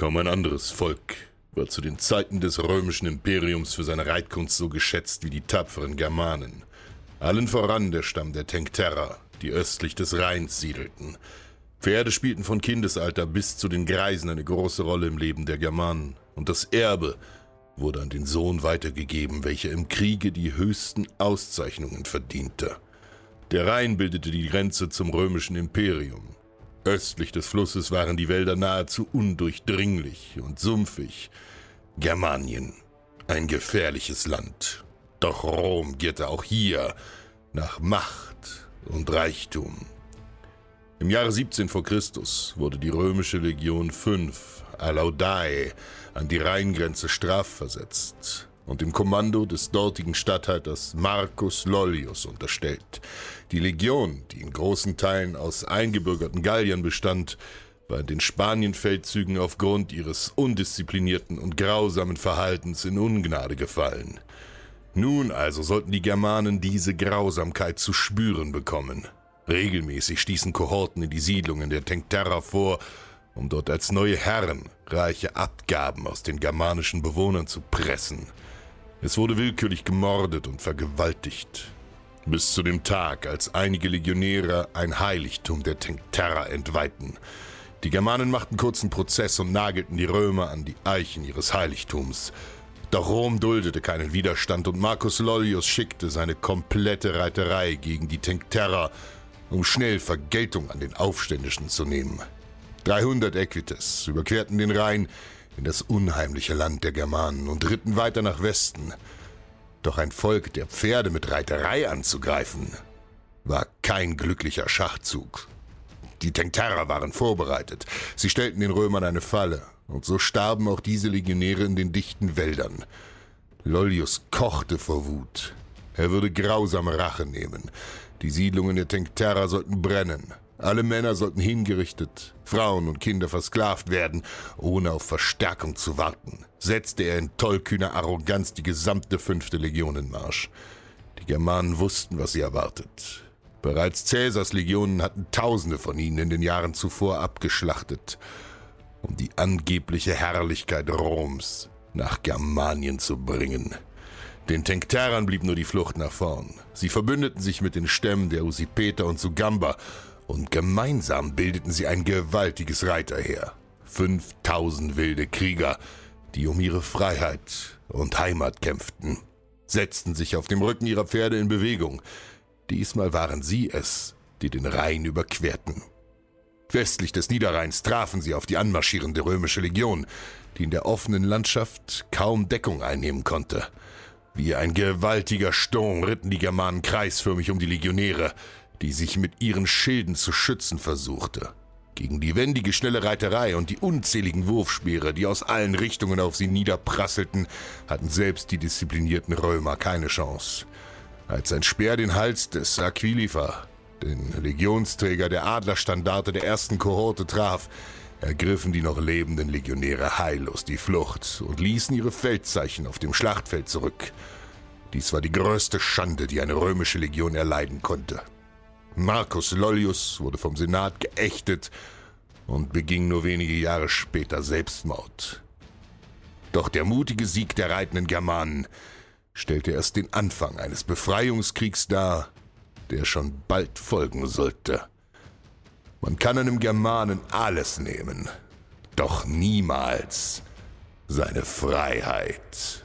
Kaum ein anderes Volk war zu den Zeiten des römischen Imperiums für seine Reitkunst so geschätzt wie die tapferen Germanen. Allen voran der Stamm der Tencterra, die östlich des Rheins siedelten. Pferde spielten von Kindesalter bis zu den Greisen eine große Rolle im Leben der Germanen, und das Erbe wurde an den Sohn weitergegeben, welcher im Kriege die höchsten Auszeichnungen verdiente. Der Rhein bildete die Grenze zum römischen Imperium. Östlich des Flusses waren die Wälder nahezu undurchdringlich und sumpfig. Germanien, ein gefährliches Land. Doch Rom gierte auch hier nach Macht und Reichtum. Im Jahre 17 vor Christus wurde die römische Legion 5, Alaudae, an die Rheingrenze strafversetzt und dem Kommando des dortigen Statthalters Marcus Lollius unterstellt. Die Legion, die in großen Teilen aus eingebürgerten Galliern bestand, war in den Spanienfeldzügen aufgrund ihres undisziplinierten und grausamen Verhaltens in Ungnade gefallen. Nun also sollten die Germanen diese Grausamkeit zu spüren bekommen. Regelmäßig stießen Kohorten in die Siedlungen der Tencterra vor, um dort als neue Herren reiche Abgaben aus den germanischen Bewohnern zu pressen. Es wurde willkürlich gemordet und vergewaltigt. Bis zu dem Tag, als einige Legionäre ein Heiligtum der Tencterra entweihten. Die Germanen machten kurzen Prozess und nagelten die Römer an die Eichen ihres Heiligtums. Doch Rom duldete keinen Widerstand und Marcus Lollius schickte seine komplette Reiterei gegen die Tencterra, um schnell Vergeltung an den Aufständischen zu nehmen. 300 Equites überquerten den Rhein, in das unheimliche Land der Germanen und ritten weiter nach Westen. Doch ein Volk der Pferde mit Reiterei anzugreifen, war kein glücklicher Schachzug. Die Tencterra waren vorbereitet. Sie stellten den Römern eine Falle, und so starben auch diese Legionäre in den dichten Wäldern. Lollius kochte vor Wut. Er würde grausame Rache nehmen. Die Siedlungen der Tencterra sollten brennen. Alle Männer sollten hingerichtet, Frauen und Kinder versklavt werden, ohne auf Verstärkung zu warten, setzte er in tollkühner Arroganz die gesamte fünfte Legion in Marsch. Die Germanen wussten, was sie erwartet. Bereits Cäsars Legionen hatten Tausende von ihnen in den Jahren zuvor abgeschlachtet, um die angebliche Herrlichkeit Roms nach Germanien zu bringen. Den Tencterern blieb nur die Flucht nach vorn. Sie verbündeten sich mit den Stämmen der Usipeter und Sugamba und gemeinsam bildeten sie ein gewaltiges Reiterheer. 5000 wilde Krieger, die um ihre Freiheit und Heimat kämpften, setzten sich auf dem Rücken ihrer Pferde in Bewegung. Diesmal waren sie es, die den Rhein überquerten. Westlich des Niederrheins trafen sie auf die anmarschierende römische Legion, die in der offenen Landschaft kaum Deckung einnehmen konnte. Wie ein gewaltiger Sturm ritten die Germanen kreisförmig um die Legionäre, die sich mit ihren Schilden zu schützen versuchte. Gegen die wendige schnelle Reiterei und die unzähligen Wurfspeere, die aus allen Richtungen auf sie niederprasselten, hatten selbst die disziplinierten Römer keine Chance. Als ein Speer den Hals des Aquilifer, den Legionsträger der Adlerstandarte der ersten Kohorte, traf, ergriffen die noch lebenden Legionäre heillos die Flucht und ließen ihre Feldzeichen auf dem Schlachtfeld zurück. Dies war die größte Schande, die eine römische Legion erleiden konnte. Marcus Lollius wurde vom Senat geächtet und beging nur wenige Jahre später Selbstmord. Doch der mutige Sieg der reitenden Germanen stellte erst den Anfang eines Befreiungskriegs dar, der schon bald folgen sollte. Man kann einem Germanen alles nehmen, doch niemals seine Freiheit.